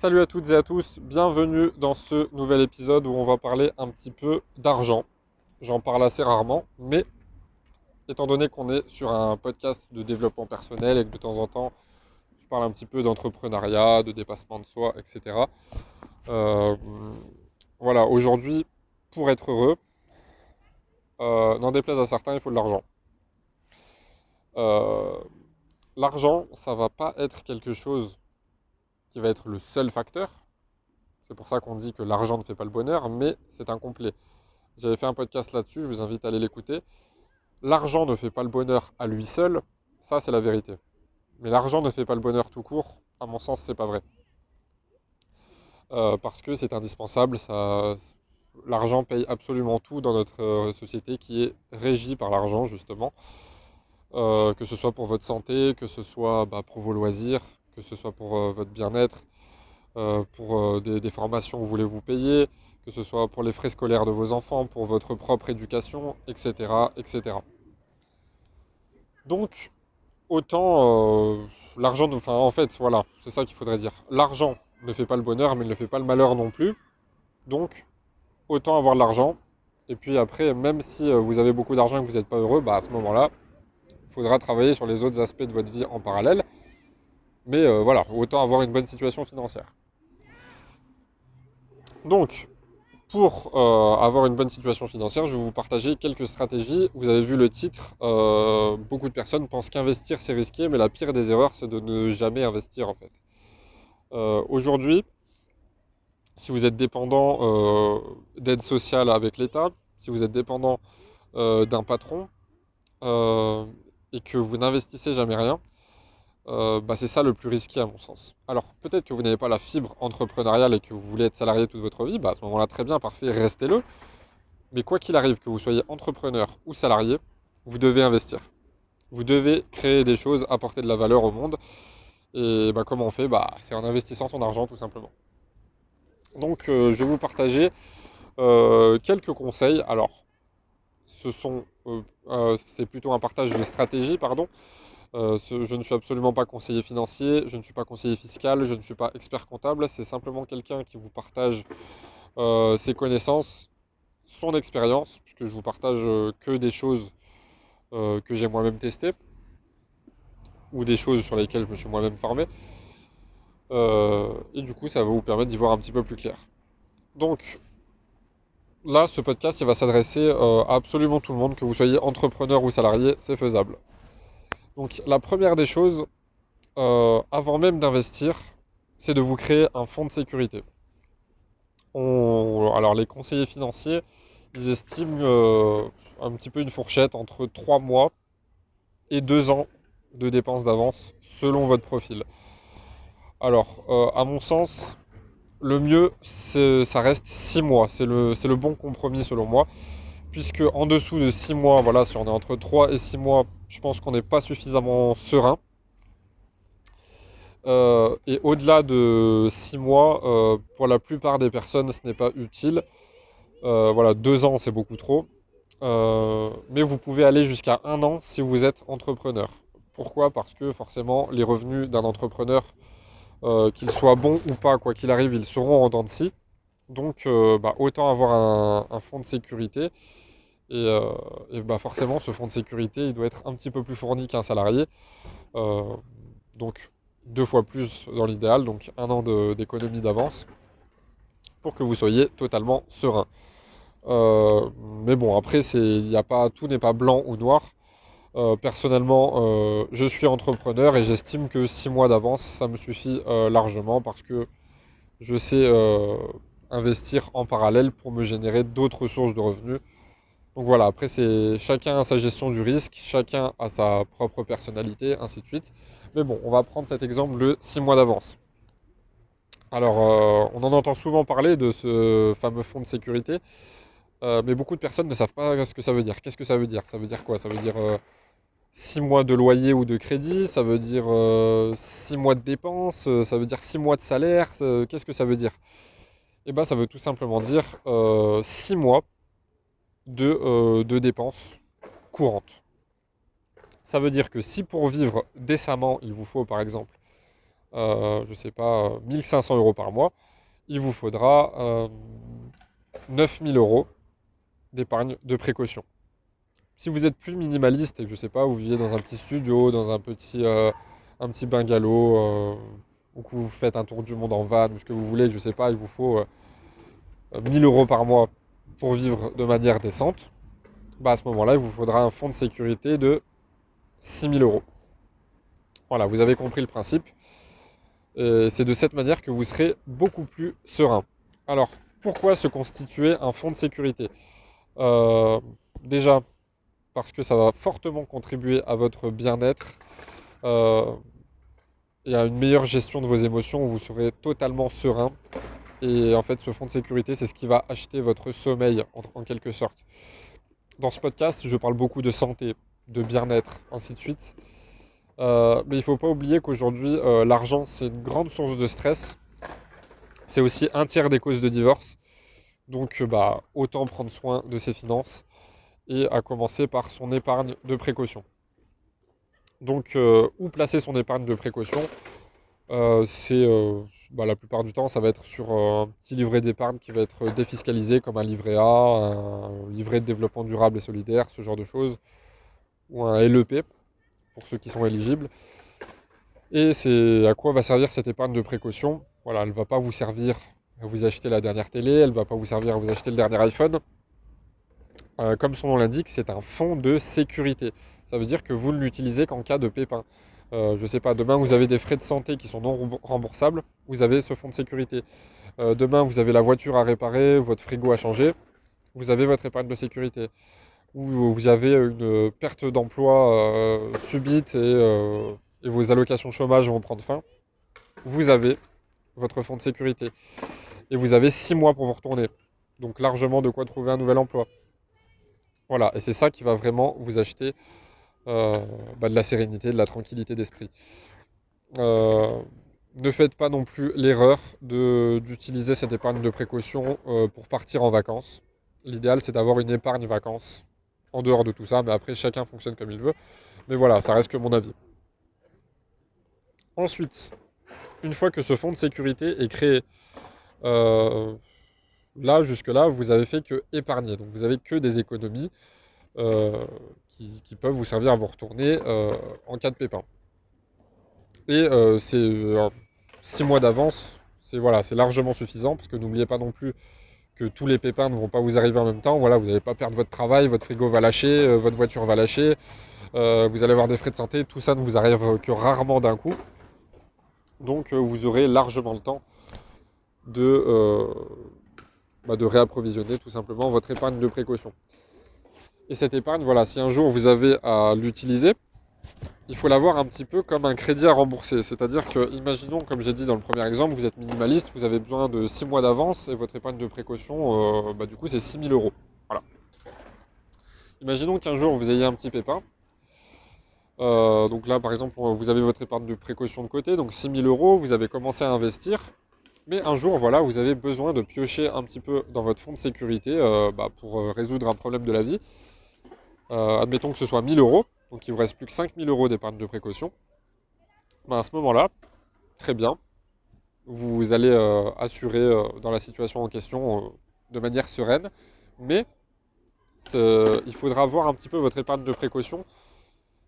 Salut à toutes et à tous, bienvenue dans ce nouvel épisode où on va parler un petit peu d'argent. J'en parle assez rarement, mais étant donné qu'on est sur un podcast de développement personnel et que de temps en temps je parle un petit peu d'entrepreneuriat, de dépassement de soi, etc. Euh, voilà, aujourd'hui, pour être heureux, euh, n'en déplaise à certains, il faut de l'argent. Euh, l'argent, ça va pas être quelque chose qui va être le seul facteur. C'est pour ça qu'on dit que l'argent ne fait pas le bonheur, mais c'est incomplet. J'avais fait un podcast là-dessus, je vous invite à aller l'écouter. L'argent ne fait pas le bonheur à lui seul, ça c'est la vérité. Mais l'argent ne fait pas le bonheur tout court, à mon sens, c'est pas vrai. Euh, parce que c'est indispensable, l'argent paye absolument tout dans notre euh, société qui est régie par l'argent justement. Euh, que ce soit pour votre santé, que ce soit bah, pour vos loisirs, que ce soit pour euh, votre bien-être, pour des, formations que vous voulez vous payer, que ce soit pour les frais scolaires de vos enfants, pour votre propre éducation, etc. etc. Donc, autant l'argent, enfin en fait, voilà, c'est ça qu'il faudrait dire. L'argent ne fait pas le bonheur, mais il ne fait pas le malheur non plus. Donc, autant avoir de l'argent. Et puis après, même si euh, vous avez beaucoup d'argent et que vous n'êtes pas heureux, bah à ce moment-là, il faudra travailler sur les autres aspects de votre vie en parallèle. Mais euh, voilà, autant avoir une bonne situation financière. Donc, pour euh, avoir une bonne situation financière, je vais vous partager quelques stratégies. Vous avez vu le titre, beaucoup de personnes pensent qu'investir c'est risqué, mais la pire des erreurs c'est de ne jamais investir en fait. Aujourd'hui, si vous êtes dépendant euh, d'aide sociale avec l'État, si vous êtes dépendant euh, d'un patron euh, et que vous n'investissez jamais rien, bah, c'est ça le plus risqué à mon sens. Alors peut-être que vous n'avez pas la fibre entrepreneuriale et que vous voulez être salarié toute votre vie, bah, à ce moment-là très bien, parfait, restez-le. Mais quoi qu'il arrive, que vous soyez entrepreneur ou salarié, vous devez investir. Vous devez créer des choses, apporter de la valeur au monde. Et bah, comment on fait? Bah, C'est en investissant son argent tout simplement. Donc euh, je vais vous partager euh, quelques conseils. Alors, ce sont, euh, c'est plutôt un partage de stratégie, pardon. Je ne suis absolument pas conseiller financier, je ne suis pas conseiller fiscal, je ne suis pas expert comptable. C'est simplement quelqu'un qui vous partage ses connaissances, son expérience, puisque je vous partage que des choses que j'ai moi-même testées ou des choses sur lesquelles je me suis moi-même formé. Euh, et du coup, ça va vous permettre d'y voir un petit peu plus clair. Donc, là, ce podcast, il va s'adresser euh, à absolument tout le monde, que vous soyez entrepreneur ou salarié, c'est faisable. Donc, la première des choses, euh, avant même d'investir, c'est de vous créer un fonds de sécurité. alors, les conseillers financiers, ils estiment un petit peu une fourchette entre 3 mois et 2 ans de dépenses d'avance selon votre profil. Alors, euh, à mon sens, le mieux, ça reste 6 mois. C'est le, bon compromis selon moi. Puisque en dessous de 6 mois, voilà, si on est entre 3 et 6 mois, je pense qu'on n'est pas suffisamment serein. Euh, et au-delà de 6 mois, euh, pour la plupart des personnes, ce n'est pas utile. voilà, 2 ans, c'est beaucoup trop. mais vous pouvez aller jusqu'à 1 an si vous êtes entrepreneur. Pourquoi? Parce que forcément, les revenus d'un entrepreneur euh, qu'ils soient bons ou pas, quoi qu'il arrive, ils seront en dents de scie. Donc, euh, bah, autant avoir un, fonds de sécurité. Et, euh, bah, forcément, ce fonds de sécurité, il doit être un petit peu plus fourni qu'un salarié. donc, deux fois plus dans l'idéal, donc un an d'économie d'avance, pour que vous soyez totalement serein. mais bon, après, y a pas, tout n'est pas blanc ou noir. Euh, personnellement, euh, je suis entrepreneur et j'estime que 6 mois d'avance, ça me suffit euh, largement parce que je sais investir en parallèle pour me générer d'autres sources de revenus. Donc voilà, après, c'est chacun a sa gestion du risque, chacun a sa propre personnalité, ainsi de suite. Mais bon, on va prendre cet exemple de 6 mois d'avance. Alors, on en entend souvent parler de ce fameux fonds de sécurité, mais beaucoup de personnes ne savent pas ce que ça veut dire. Qu'est-ce que ça veut dire? Ça veut dire quoi? Ça veut dire 6 mois de loyer ou de crédit, ça veut dire 6 euh, mois de dépenses, euh, ça veut dire 6 mois de salaire? Qu'est-ce que ça veut dire? Eh bien, ça veut tout simplement dire 6 euh, mois de, de dépenses courantes. Ça veut dire que si pour vivre décemment, il vous faut par exemple je ne sais pas, 1500 euros par mois, il vous faudra 9000 euros d'épargne de précaution. Si vous êtes plus minimaliste et que je sais pas, vous vivez dans un petit studio, dans un petit, un petit bungalow, ou que vous faites un tour du monde en van, ce que vous voulez, je sais pas, il vous faut 1000 euros par mois pour vivre de manière décente, bah à ce moment-là, il vous faudra un fonds de sécurité de 6000 euros. Voilà, vous avez compris le principe. C'est de cette manière que vous serez beaucoup plus serein. Alors, pourquoi se constituer un fonds de sécurité? Euh, Déjà, parce que ça va fortement contribuer à votre bien-être euh, et à une meilleure gestion de vos émotions. Vous serez totalement serein. Et en fait, ce fonds de sécurité, c'est ce qui va acheter votre sommeil, en quelque sorte. Dans ce podcast, je parle beaucoup de santé, de bien-être, ainsi de suite. Euh, mais il ne faut pas oublier qu'aujourd'hui, euh, l'argent, c'est une grande source de stress. C'est aussi un tiers des causes de divorce. Donc, euh, bah, autant prendre soin de ses finances et à commencer par son épargne de précaution. Donc, où placer son épargne de précaution? C'est bah, la plupart du temps, ça va être sur un petit livret d'épargne qui va être défiscalisé, comme un livret A, un livret de développement durable et solidaire, ce genre de choses, ou un LEP pour ceux qui sont éligibles. Et c'est à quoi va servir cette épargne de précaution? Voilà, elle ne va pas vous servir à vous acheter la dernière télé, elle ne va pas vous servir à vous acheter le dernier iPhone. Euh, comme son nom l'indique, c'est un fonds de sécurité. Ça veut dire que vous ne l'utilisez qu'en cas de pépin. Euh, je ne sais pas, demain vous avez des frais de santé qui sont non remboursables, vous avez ce fonds de sécurité. Euh, demain vous avez la voiture à réparer, votre frigo à changer, vous avez votre épargne de sécurité où vous avez une perte d'emploi euh, subite euh, et, vos allocations chômage vont prendre fin, vous avez votre fonds de sécurité. Et vous avez six mois pour vous retourner. Donc largement de quoi trouver un nouvel emploi. Voilà, et c'est ça qui va vraiment vous acheter euh, bah, de la sérénité, de la tranquillité d'esprit. ne faites pas non plus l'erreur d'utiliser cette épargne de précaution pour partir en vacances. L'idéal, c'est d'avoir une épargne vacances en dehors de tout ça, mais après chacun fonctionne comme il veut. Mais voilà, ça reste que mon avis. Ensuite, une fois que ce fonds de sécurité est créé, euh, là, jusque-là, vous avez fait que épargner. Donc vous avez que des économies euh, qui, peuvent vous servir à vous retourner euh, en cas de pépin. Et c'est six mois d'avance, c'est voilà, largement suffisant, parce que n'oubliez pas non plus que tous les pépins ne vont pas vous arriver en même temps. Voilà, vous n'allez pas perdre votre travail, votre frigo va lâcher, euh, votre voiture va lâcher, euh, vous allez avoir des frais de santé, tout ça ne vous arrive que rarement d'un coup. Donc euh, vous aurez largement le temps bah, de réapprovisionner tout simplement votre épargne de précaution. Et cette épargne, voilà, si un jour vous avez à l'utiliser, il faut l'avoir un petit peu comme un crédit à rembourser. C'est-à-dire que, imaginons, comme j'ai dit dans le premier exemple, vous êtes minimaliste, vous avez besoin de 6 mois d'avance et votre épargne de précaution, euh, bah, du coup, c'est 6000 euros. Voilà. Imaginons qu'un jour vous ayez un petit pépin. Euh, donc là, par exemple, vous avez votre épargne de précaution de côté, donc 6000 euros, vous avez commencé à investir. Mais un jour, voilà, vous avez besoin de piocher un petit peu dans votre fonds de sécurité euh, bah, pour résoudre un problème de la vie. Admettons que ce soit 1000 euros donc il vous reste plus que 5000 euros d'épargne de précaution, ben, à ce moment-là, très bien, vous allez euh, assurer euh, dans la situation en question euh, de manière sereine, mais il faudra voir un petit peu votre épargne de précaution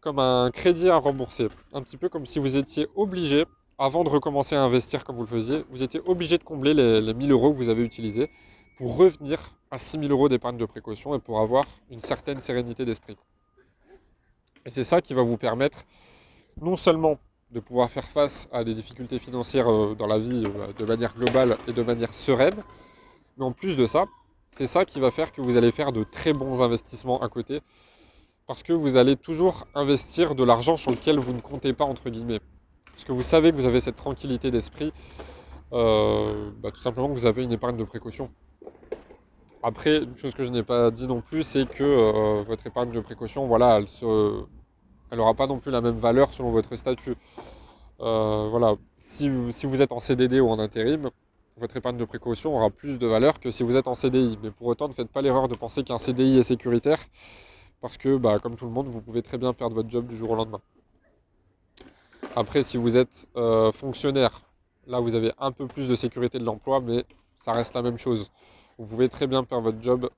comme un crédit à rembourser, un petit peu comme si vous étiez obligé, avant de recommencer à investir comme vous le faisiez, vous étiez obligé de combler les, les 1000 euros que vous avez utilisés pour revenir à 6000 euros d'épargne de précaution et pour avoir une certaine sérénité d'esprit. Et c'est ça qui va vous permettre non seulement de pouvoir faire face à des difficultés financières euh, dans la vie euh, de manière globale et de manière sereine, mais en plus de ça, c'est ça qui va faire que vous allez faire de très bons investissements à côté, parce que vous allez toujours investir de l'argent sur lequel vous ne comptez pas, entre guillemets. Parce que vous savez que vous avez cette tranquillité d'esprit, euh, bah, tout simplement que vous avez une épargne de précaution. Après, une chose que je n'ai pas dit non plus, c'est que euh, votre épargne de précaution, voilà, elle n'aura pas non plus la même valeur selon votre statut. Euh, voilà, si vous, êtes en CDD ou en intérim, votre épargne de précaution aura plus de valeur que si vous êtes en CDI. Mais pour autant, ne faites pas l'erreur de penser qu'un CDI est sécuritaire, parce que, bah, comme tout le monde, vous pouvez très bien perdre votre job du jour au lendemain. Après, si vous êtes euh, fonctionnaire, là vous avez un peu plus de sécurité de l'emploi, mais ça reste la même chose. Vous pouvez très bien perdre votre job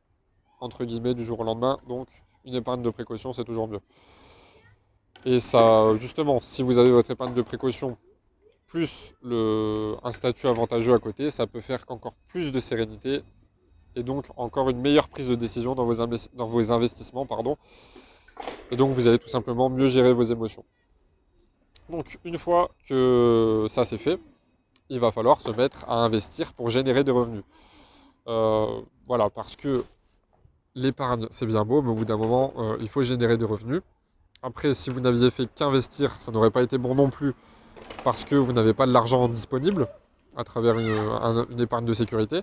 entre guillemets du jour au lendemain, donc une épargne de précaution c'est toujours mieux. Et ça, justement, si vous avez votre épargne de précaution plus un statut avantageux à côté, ça peut faire qu'encore plus de sérénité et donc encore une meilleure prise de décision dans vos, dans vos investissements. Pardon. Et donc vous allez tout simplement mieux gérer vos émotions. Donc une fois que ça c'est fait, il va falloir se mettre à investir pour générer des revenus. Euh, voilà, parce que l'épargne c'est bien beau, mais au bout d'un moment, euh, il faut générer des revenus. Après, si vous n'aviez fait qu'investir, ça n'aurait pas été bon non plus, parce que vous n'avez pas de l'argent disponible à travers une épargne de sécurité.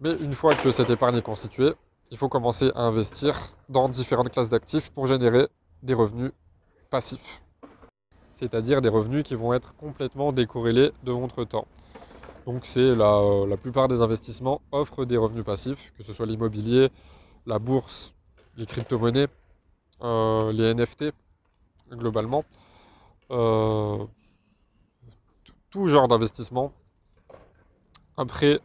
Mais une fois que cette épargne est constituée, il faut commencer à investir dans différentes classes d'actifs pour générer des revenus passifs. C'est-à-dire des revenus qui vont être complètement décorrélés de votre temps. Donc c'est la, la plupart des investissements offrent des revenus passifs, que ce soit l'immobilier, la bourse, les crypto-monnaies, euh, les NFT globalement. Euh, tout genre d'investissement. Après,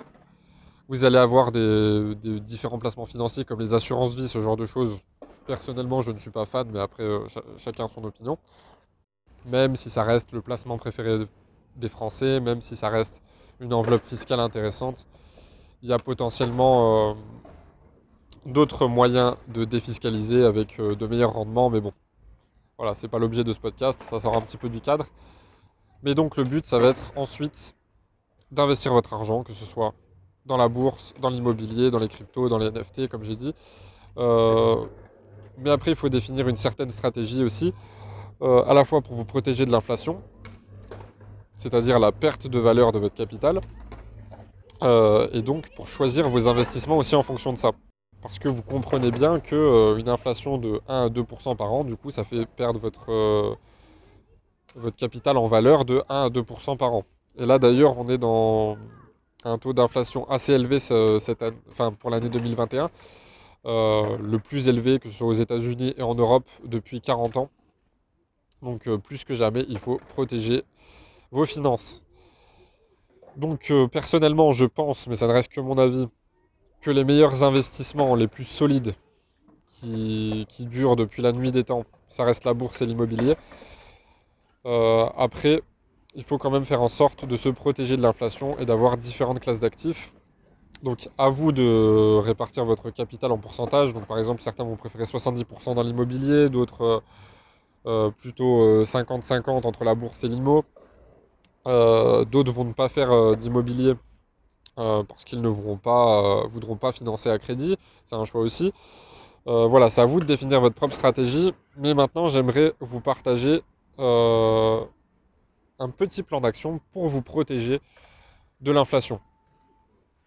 vous allez avoir des, différents placements financiers comme les assurances vie, ce genre de choses. Personnellement, je ne suis pas fan, mais après, euh, chacun son opinion. Même si ça reste le placement préféré des Français, même si ça reste une enveloppe fiscale intéressante, il y a potentiellement euh, d'autres moyens de défiscaliser avec euh, de meilleurs rendements, mais bon, voilà, c'est pas l'objet de ce podcast, ça sort un petit peu du cadre. Mais donc le but, ça va être ensuite d'investir votre argent, que ce soit dans la bourse, dans l'immobilier, dans les cryptos, dans les NFT, comme j'ai dit. Euh, mais après, il faut définir une certaine stratégie aussi, à la fois pour vous protéger de l'inflation, c'est-à-dire la perte de valeur de votre capital, euh, et donc pour choisir vos investissements aussi en fonction de ça. Parce que vous comprenez bien qu'une inflation de 1 à 2% par an, du coup, ça fait perdre votre, votre capital en valeur de 1 à 2% par an. Et là, d'ailleurs, on est dans un taux d'inflation assez élevé cette pour l'année 2021, euh, le plus élevé que ce soit aux États-Unis et en Europe depuis 40 ans. Donc euh, plus que jamais, il faut protéger vos finances. Donc euh, personnellement, je pense, mais ça ne reste que mon avis, que les meilleurs investissements, les plus solides, qui, durent depuis la nuit des temps, ça reste la bourse et l'immobilier. après, il faut quand même faire en sorte de se protéger de l'inflation et d'avoir différentes classes d'actifs. Donc à vous de répartir votre capital en pourcentage. Donc par exemple, certains vont préférer 70% dans l'immobilier, d'autres euh, euh, plutôt 50-50 euh, entre la bourse et l'IMO. D'autres vont ne pas faire d'immobilier parce qu'ils ne voudront pas, financer à crédit. C'est un choix aussi. voilà, c'est à vous de définir votre propre stratégie. Mais maintenant, j'aimerais vous partager un petit plan d'action pour vous protéger de l'inflation.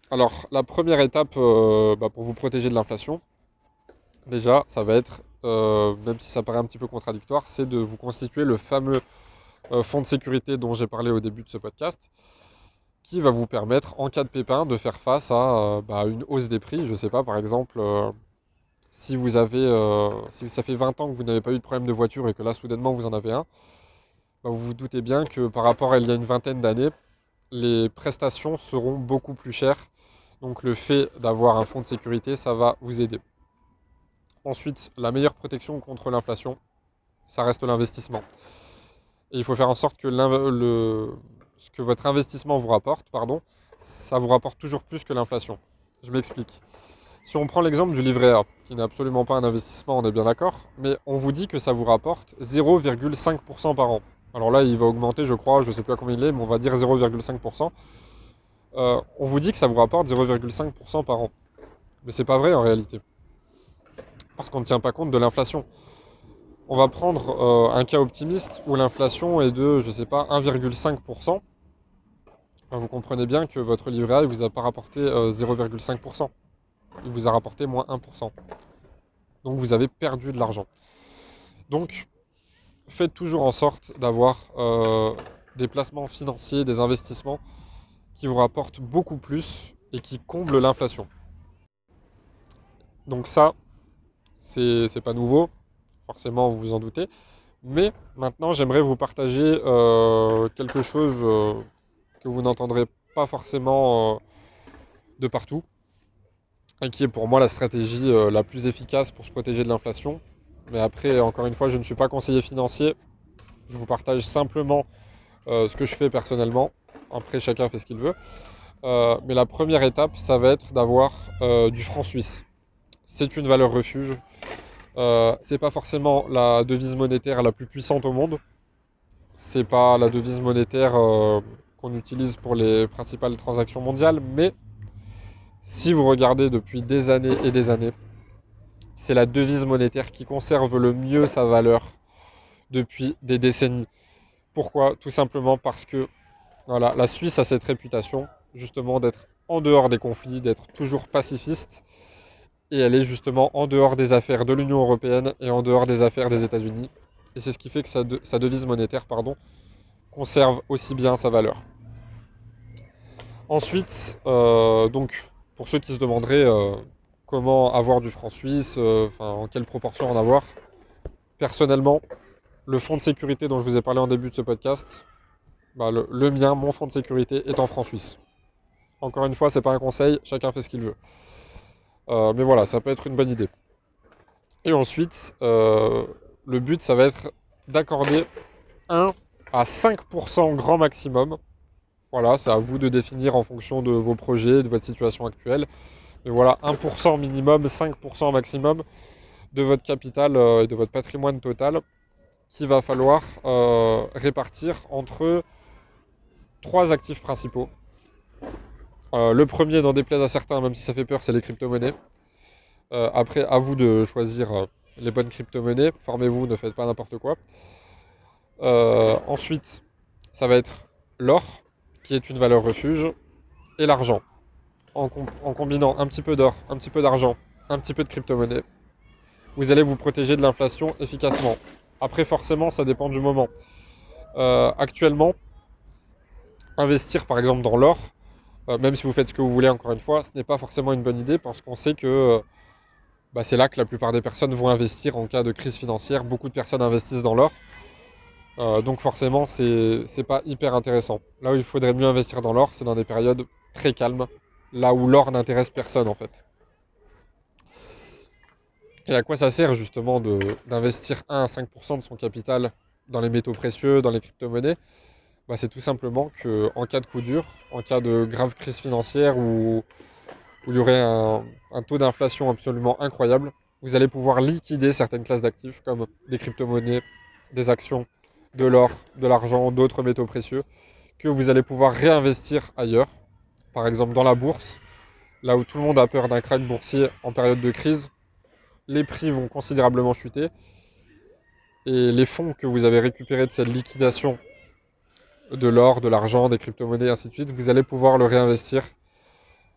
Alors, la première étape euh, bah, pour vous protéger de l'inflation, déjà, ça va être, euh, même si ça paraît un petit peu contradictoire, c'est de vous constituer le fameux euh, fonds de sécurité dont j'ai parlé au début de ce podcast, qui va vous permettre, en cas de pépin, de faire face à bah, une hausse des prix. Je ne sais pas, par exemple, si vous avez, si ça fait 20 ans que vous n'avez pas eu de problème de voiture et que là, soudainement, vous en avez un, bah, vous vous doutez bien que par rapport à il y a une vingtaine d'années, les prestations seront beaucoup plus chères. Donc le fait d'avoir un fonds de sécurité, ça va vous aider. Ensuite, la meilleure protection contre l'inflation, ça reste l'investissement. Et il faut faire en sorte que ce que votre investissement vous rapporte, pardon, ça vous rapporte toujours plus que l'inflation. Je m'explique. Si on prend l'exemple du livret A, qui n'est absolument pas un investissement, on est bien d'accord, mais on vous dit que ça vous rapporte 0,5% par an. Alors là, il va augmenter, je crois, je ne sais plus à combien il est, mais on va dire 0,5%. Euh, on vous dit que ça vous rapporte 0,5% par an. Mais c'est pas vrai en réalité. Parce qu'on ne tient pas compte de l'inflation. On va prendre euh, un cas optimiste où l'inflation est de, je sais pas, 1,5%. vous comprenez bien que votre livret A ne vous a pas rapporté 0,5%. Euh, il vous a rapporté moins 1%. Donc vous avez perdu de l'argent. Donc faites toujours en sorte d'avoir euh, des placements financiers, des investissements qui vous rapportent beaucoup plus et qui comblent l'inflation. Donc ça, c'est pas nouveau, forcément vous vous en doutez, Mais maintenant, j'aimerais vous partager euh, quelque chose euh, que vous n'entendrez pas forcément euh, de partout, et qui est pour moi la stratégie la plus efficace pour se protéger de l'inflation. Mais après, encore une fois, je ne suis pas conseiller financier. Je vous partage simplement ce que je fais personnellement. Après, chacun fait ce qu'il veut. mais la première étape, ça va être d'avoir du franc suisse. C'est une valeur refuge. Euh, c'est pas forcément la devise monétaire la plus puissante au monde. C'est pas la devise monétaire euh, qu'on utilise pour les principales transactions mondiales, mais si vous regardez depuis des années et des années, c'est la devise monétaire qui conserve le mieux sa valeur depuis des décennies. Pourquoi? Tout simplement parce que la Suisse a cette réputation justement d'être en dehors des conflits, d'être toujours pacifiste et elle est justement en dehors des affaires de l'Union européenne et en dehors des affaires des États-Unis. Et c'est ce qui fait que sa, devise monétaire pardon, conserve aussi bien sa valeur. Ensuite, euh, donc, pour ceux qui se demanderaient euh, comment avoir du franc suisse, euh, en quelle proportion en avoir, personnellement, le fonds de sécurité dont je vous ai parlé en début de ce podcast, bah, le, mien, mon fonds de sécurité, est en franc suisse. Encore une fois, c'est pas un conseil, chacun fait ce qu'il veut. Euh, mais voilà, ça peut être une bonne idée. Et ensuite, euh, le but, ça va être d'accorder 1 à 5% grand maximum. Voilà, c'est à vous de définir en fonction de vos projets, de votre situation actuelle. Mais voilà, 1% minimum, 5% maximum de votre capital euh, et de votre patrimoine total qu'il va falloir répartir entre trois actifs principaux. Euh, le premier, n'en déplaise à certains, même si ça fait peur, c'est les crypto-monnaies. Euh, après, à vous de choisir euh, les bonnes crypto-monnaies. Formez-vous, ne faites pas n'importe quoi. ensuite, ça va être l'or, qui est une valeur refuge, et l'argent. En, en, combinant un petit peu d'or, un petit peu d'argent, un petit peu de crypto-monnaie, vous allez vous protéger de l'inflation efficacement. Après, forcément, ça dépend du moment. actuellement, investir par exemple dans l'or, euh, même si vous faites ce que vous voulez, encore une fois, ce n'est pas forcément une bonne idée parce qu'on sait que euh, bah, c'est là que la plupart des personnes vont investir en cas de crise financière. Beaucoup de personnes investissent dans l'or. Euh, donc forcément, c'est n'est pas hyper intéressant. Là où il faudrait mieux investir dans l'or, c'est dans des périodes très calmes, là où l'or n'intéresse personne en fait. Et à quoi ça sert justement d'investir 1 à 5% de son capital dans les métaux précieux, dans les crypto-monnaies? Bah, c'est tout simplement qu'en cas de coup dur, en cas de grave crise financière où, il y aurait un, taux d'inflation absolument incroyable, vous allez pouvoir liquider certaines classes d'actifs comme des crypto-monnaies, des actions, de l'or, de l'argent, d'autres métaux précieux, que vous allez pouvoir réinvestir ailleurs, par exemple dans la bourse, là où tout le monde a peur d'un crack boursier en période de crise, les prix vont considérablement chuter, et les fonds que vous avez récupérés de cette liquidation de l'or, de l'argent, des crypto-monnaies, ainsi de suite, vous allez pouvoir le réinvestir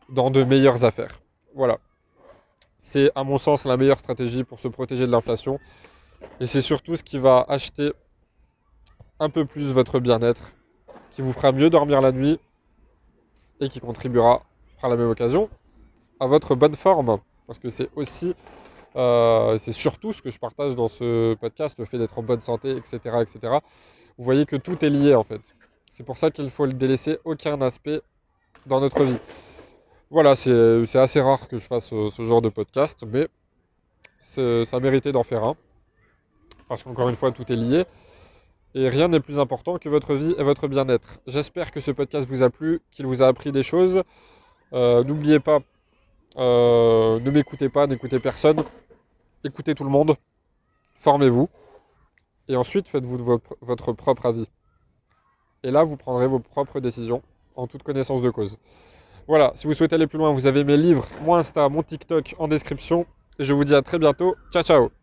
dans de meilleures affaires. Voilà. C'est à mon sens la meilleure stratégie pour se protéger de l'inflation. Et c'est surtout ce qui va acheter un peu plus votre bien-être, qui vous fera mieux dormir la nuit et qui contribuera par la même occasion à votre bonne forme. Parce que c'est aussi, euh, c'est surtout ce que je partage dans ce podcast, le fait d'être en bonne santé, etc., etc. Vous voyez que tout est lié en fait. C'est pour ça qu'il faut le délaisser aucun aspect dans notre vie. Voilà, c'est assez rare que je fasse euh, ce, genre de podcast, mais ça méritait d'en faire un. Parce qu'encore une fois, tout est lié. Et rien n'est plus important que votre vie et votre bien-être. J'espère que ce podcast vous a plu, qu'il vous a appris des choses. Euh, n'oubliez pas, euh, ne m'écoutez pas, n'écoutez personne. Écoutez tout le monde. Formez-vous. Et ensuite, faites-vous votre propre avis. Et là, vous prendrez vos propres décisions en toute connaissance de cause. Voilà, si vous souhaitez aller plus loin, vous avez mes livres, mon Insta, mon TikTok en description. Et je vous dis à très bientôt. Ciao, ciao